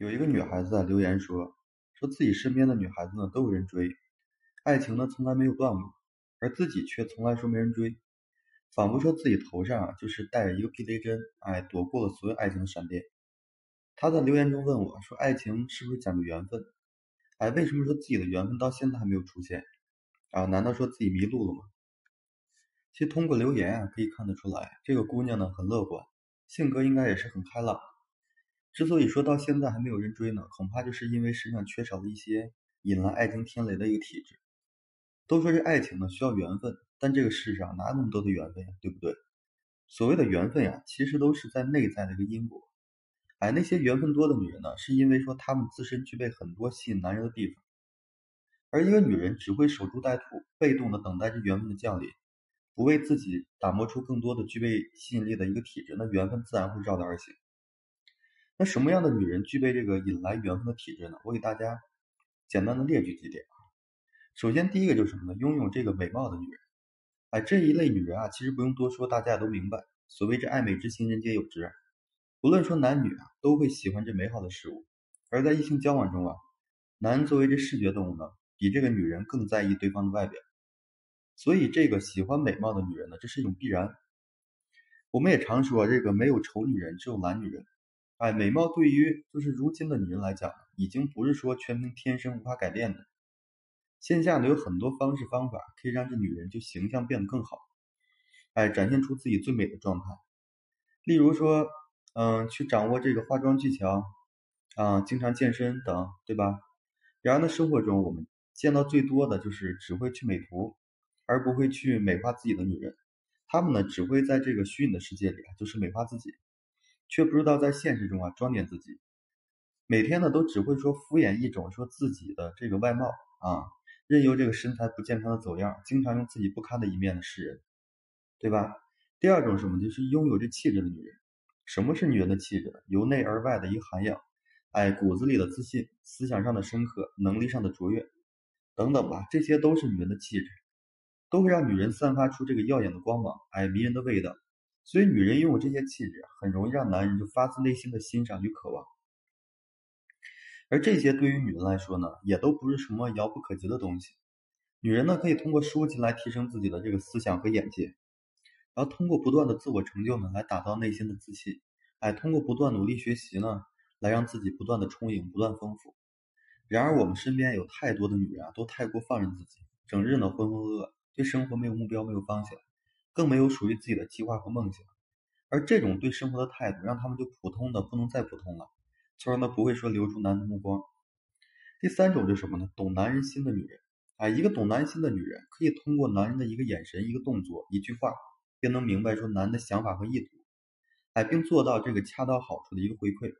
有一个女孩子啊留言说，说自己身边的女孩子呢都有人追，爱情呢从来没有断过，而自己却从来说没人追，仿佛说自己头上啊就是带着一个避雷针，哎，躲过了所有爱情的闪电。她在留言中问我说，爱情是不是讲究缘分？哎，为什么说自己的缘分到现在还没有出现？啊，难道说自己迷路了吗？其实通过留言啊可以看得出来，这个姑娘呢很乐观，性格应该也是很开朗。之所以说到现在还没有人追呢，恐怕就是因为身上缺少了一些引来爱情天雷的一个体质。都说这爱情呢需要缘分，但这个世上哪有那么多的缘分呀，对不对？所谓的缘分呀，其实都是在内在的一个因果。哎，那些缘分多的女人呢，是因为说她们自身具备很多吸引男人的地方。而一个女人只会守株待兔，被动的等待着缘分的降临，不为自己打磨出更多的具备吸引力的一个体质，那缘分自然会绕道而行。那什么样的女人具备这个引来缘分的体质呢？我给大家简单的列举几点啊。首先，第一个就是什么呢？拥有这个美貌的女人。哎，这一类女人啊，其实不用多说，大家也都明白。所谓这爱美之心，人皆有之。不论说男女啊，都会喜欢这美好的事物。而在异性交往中啊，男人作为这视觉动物呢，比这个女人更在意对方的外表。所以，这个喜欢美貌的女人呢，这是一种必然。我们也常说，这个没有丑女人，只有懒女人。哎，美貌对于就是如今的女人来讲，已经不是说全凭天生无法改变的。线下呢有很多方式方法可以让这女人就形象变得更好，哎，展现出自己最美的状态。例如说，嗯，去掌握这个化妆技巧，啊，经常健身等，对吧？然而呢，生活中我们见到最多的就是只会去美图，而不会去美化自己的女人。她们呢，只会在这个虚拟的世界里，就是美化自己。却不知道在现实中啊装点自己，每天呢都只会说敷衍一种说自己的这个外貌啊，任由这个身材不健康的走样，经常用自己不堪的一面的示人，对吧？第二种什么就是拥有这气质的女人，什么是女人的气质？由内而外的一个涵养，哎，骨子里的自信，思想上的深刻，能力上的卓越，等等吧，这些都是女人的气质，都会让女人散发出这个耀眼的光芒，哎，迷人的味道。所以，女人拥有这些气质，很容易让男人就发自内心的欣赏与渴望。而这些对于女人来说呢，也都不是什么遥不可及的东西。女人呢，可以通过书籍来提升自己的这个思想和眼界，然后通过不断的自我成就呢，来打造内心的自信。哎，通过不断努力学习呢，来让自己不断的充盈，不断丰富。然而，我们身边有太多的女人啊，都太过放任自己，整日呢浑浑噩噩，对生活没有目标，没有方向。更没有属于自己的计划和梦想，而这种对生活的态度，让他们就普通的不能再普通了，从而呢不会说留住男人的目光。第三种就是什么呢？懂男人心的女人啊，一个懂男人心的女人，可以通过男人的一个眼神、一个动作、一句话，便能明白说男人的想法和意图，哎，并做到这个恰到好处的一个回馈。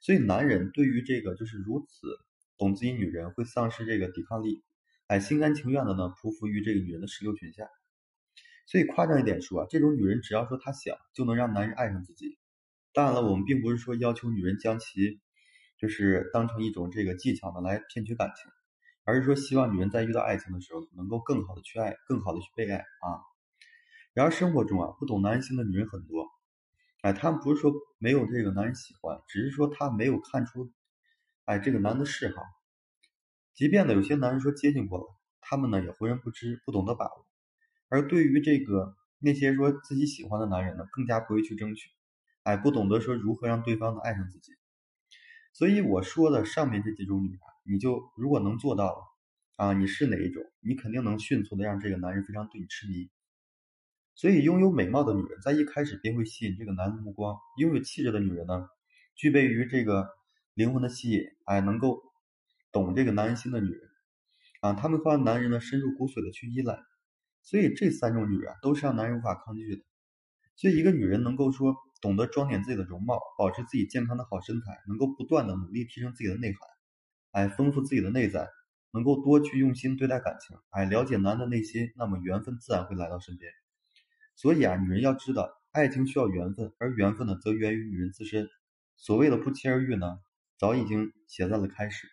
所以男人对于这个就是如此懂自己女人，会丧失这个抵抗力，哎，心甘情愿的呢匍匐于这个女人的石榴裙下。所以夸张一点说啊，这种女人只要说她想，就能让男人爱上自己。当然了，我们并不是说要求女人将其就是当成一种这个技巧呢来骗取感情，而是说希望女人在遇到爱情的时候，能够更好的去爱，更好的去被爱啊。然而生活中啊，不懂男人心的女人很多，哎，她们不是说没有这个男人喜欢，只是说她没有看出，哎，这个男的嗜好。即便呢有些男人说接近过了，他们呢也浑然不知，不懂得把握。而对于这个那些说自己喜欢的男人呢，更加不会去争取，哎，不懂得说如何让对方呢爱上自己。所以我说的上面这几种女人，你就如果能做到啊，你是哪一种，你肯定能迅速的让这个男人非常对你痴迷。所以拥有美貌的女人，在一开始便会吸引这个男人的目光；拥有气质的女人呢，具备于这个灵魂的吸引，哎，能够懂这个男人心的女人啊，他们会让男人呢深入骨髓的去依赖。所以这三种女人都是让男人无法抗拒的。所以一个女人能够说懂得装点自己的容貌，保持自己健康的好身材，能够不断的努力提升自己的内涵，哎，丰富自己的内在，能够多去用心对待感情，哎，了解男的内心，那么缘分自然会来到身边。所以啊，女人要知道，爱情需要缘分，而缘分呢，则源于女人自身。所谓的不期而遇呢，早已经写在了开始。